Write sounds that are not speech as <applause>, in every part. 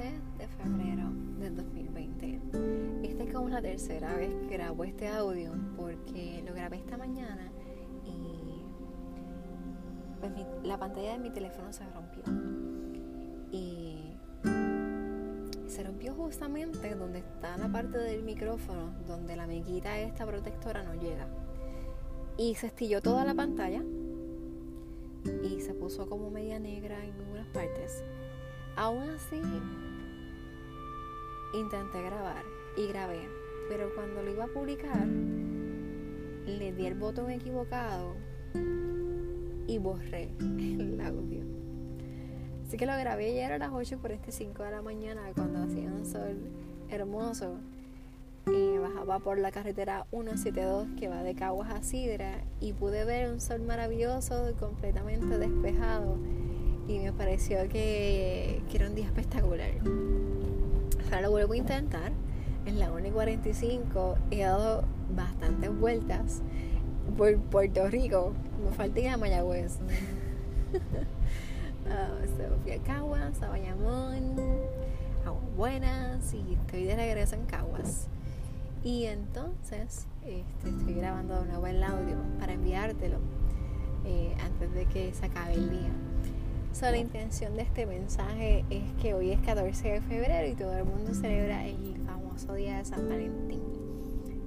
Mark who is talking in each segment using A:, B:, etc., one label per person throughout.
A: 14 de febrero del 2020. Esta es como la tercera vez que grabo este audio porque lo grabé esta mañana y pues la pantalla de mi teléfono se rompió. Y se rompió justamente donde está la parte del micrófono, donde la amiguita esta protectora no llega. Y se estilló toda la pantalla y se puso como media negra en algunas partes. Aún así, intenté grabar y grabé, pero cuando lo iba a publicar, le di el botón equivocado y borré <laughs> el audio. Así que lo grabé ayer a las 8 por este 5 de la mañana cuando hacía un sol hermoso y bajaba por la carretera 172 que va de Caguas a Sidra y pude ver un sol maravilloso completamente despejado y me pareció que, era un día espectacular. Ahora lo vuelvo a intentar. En la 1 y 45 he dado bastantes vueltas por Puerto Rico. Me falta ir a Mayagüez. <laughs> uh, fui a Caguas, a Bayamón, Aguas Buenas y estoy de regreso en Caguas. Y entonces este, estoy grabando de nuevo el audio para enviártelo eh, antes de que se acabe el día. So, la intención de este mensaje es que hoy es 14 de febrero y todo el mundo celebra el famoso día de San Valentín.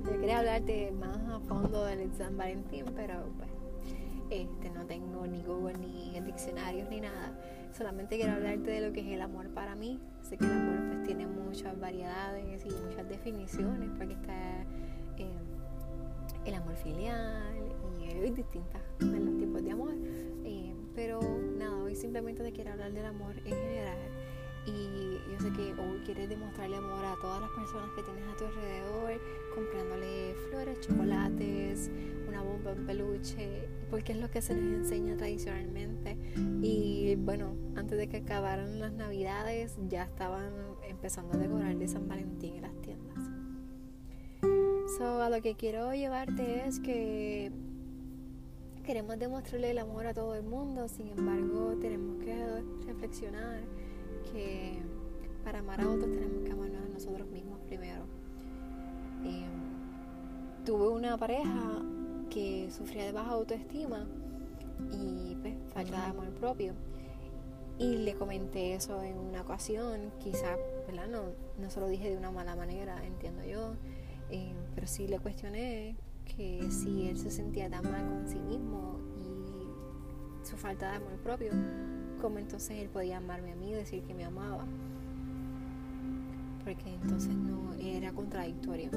A: Yo quería hablarte más a fondo del San Valentín, pero pues este, no tengo ni Google ni diccionarios ni nada. Solamente quiero hablarte de lo que es el amor para mí. Sé que el amor pues tiene muchas variedades y muchas definiciones porque está eh, el amor filial y hay distintos tipos de amor. Eh, pero nada, hoy simplemente te quiero hablar del amor en general. Y yo sé que hoy quieres demostrarle amor a todas las personas que tienes a tu alrededor, comprándole flores, chocolates, una bomba en peluche, porque es lo que se les enseña tradicionalmente. Y bueno, antes de que acabaran las navidades, ya estaban empezando a decorar de San Valentín en las tiendas. So, a lo que quiero llevarte es que queremos demostrarle el amor a todo el mundo, sin embargo tenemos que reflexionar que para amar a otros tenemos que amarnos a nosotros mismos primero. Eh, tuve una pareja que sufría de baja autoestima y pues, falta de amor propio. Y le comenté eso en una ocasión, quizá, ¿verdad? No, no se lo dije de una mala manera, entiendo yo, eh, pero sí le cuestioné que si él se sentía tan mal con sí mismo y su falta de amor propio, ¿cómo entonces él podía amarme a mí y decir que me amaba? Porque entonces no era contradictorio.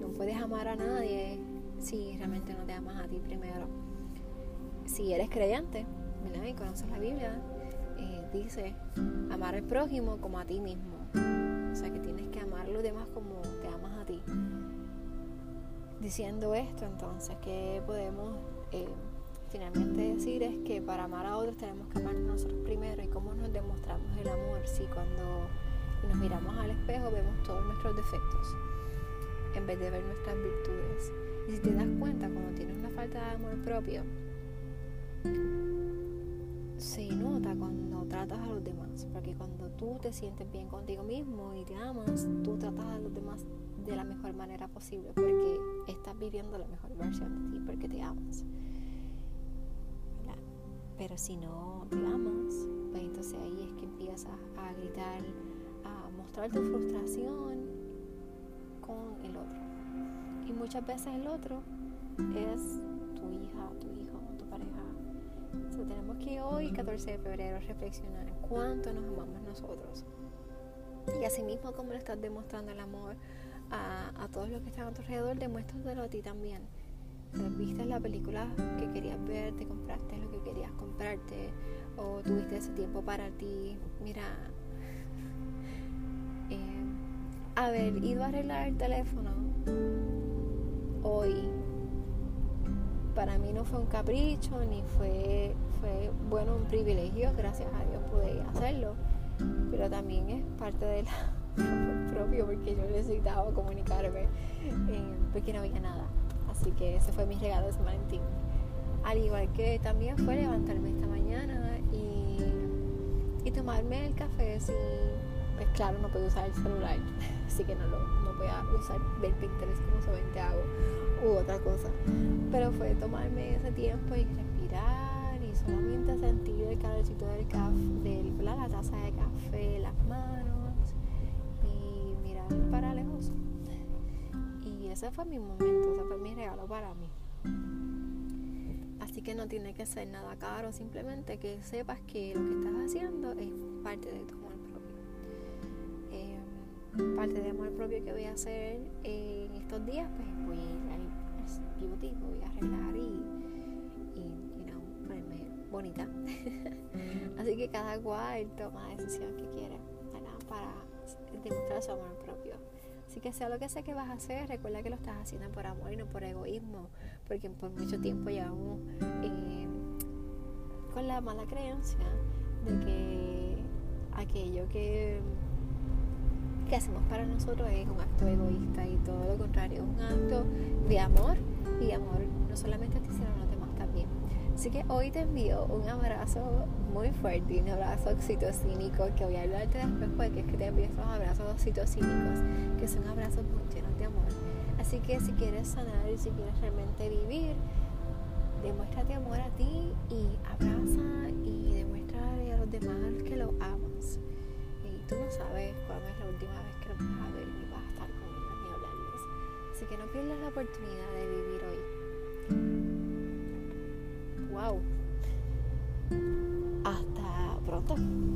A: No puedes amar a nadie si realmente no te amas a ti primero. Si eres creyente, ¿verdad? Y conoces la Biblia, eh, dice amar al prójimo como a ti mismo. O sea que tienes que amar a los demás como te amas a ti diciendo esto, entonces, ¿qué podemos eh, finalmente decir? Es que para amar a otros tenemos que amar a nosotros primero y cómo nos demostramos el amor si cuando nos miramos al espejo vemos todos nuestros defectos en vez de ver nuestras virtudes. Y si te das cuenta, cuando tienes una falta de amor propio, se nota cuando tratas a los demás, porque cuando tú te sientes bien contigo mismo y te amas, tú tratas a los demás de la mejor manera posible, porque estás viviendo la mejor versión de ti, porque te amas. Pero si no te amas, pues entonces ahí es que empiezas a gritar, a mostrar tu frustración con el otro. Y muchas veces el otro es tu hija, hijo, tu. Tenemos que hoy, 14 de febrero, reflexionar cuánto nos amamos nosotros. Y asimismo, como le estás demostrando el amor a, todos los que están a tu alrededor, demuéstratelo a ti también. viste la película que querías ver, te compraste lo que querías comprarte, o tuviste ese tiempo para ti. Mira, <laughs> eh, haber ido a arreglar el teléfono hoy para mí no fue un capricho ni fue, fue bueno un privilegio, gracias a Dios pude hacerlo, pero también es parte del <laughs> amor propio porque yo necesitaba comunicarme eh, porque no había nada. Así que ese fue mi regalo de San Valentín. Al igual que también fue levantarme esta mañana y, y tomarme el café sin pues claro, no puedo usar el celular, <laughs> así que no lo a usar ver Pinterest como solamente hago u otra cosa. Pero fue tomarme ese tiempo y respirar y solamente sentir el calorcito del café, del, la taza de café, las manos y mirar para lejos. Y ese fue mi momento, ese fue mi regalo para mí. Así que no tiene que ser nada caro, simplemente que sepas que lo que estás haciendo es parte de tu parte de amor propio que voy a hacer en estos días, pues voy a ir al beauty, voy a arreglar y, y you know, ponerme bonita. <laughs> Así que cada cual toma la decisión que quiere para demostrar su amor propio. Así que sea lo que sea que vas a hacer, recuerda que lo estás haciendo por amor y no por egoísmo, porque por mucho tiempo llevamos eh, con la mala creencia de que aquello que, que hacemos para nosotros es un acto egoísta y todo lo contrario, es un acto de amor y amor no solamente a ti, sino a los demás también. Así que hoy te envío un abrazo muy fuerte un abrazo oxitocínico que voy a hablarte después porque es que te envío esos abrazos oxitocínicos que son abrazos muy llenos de amor. Así que si quieres sanar y si quieres realmente vivir, última vez que los vas a ver ni vas a estar con ellos ni hablarles. Así que no pierdas la oportunidad de vivir hoy. ¡Wow! Hasta pronto.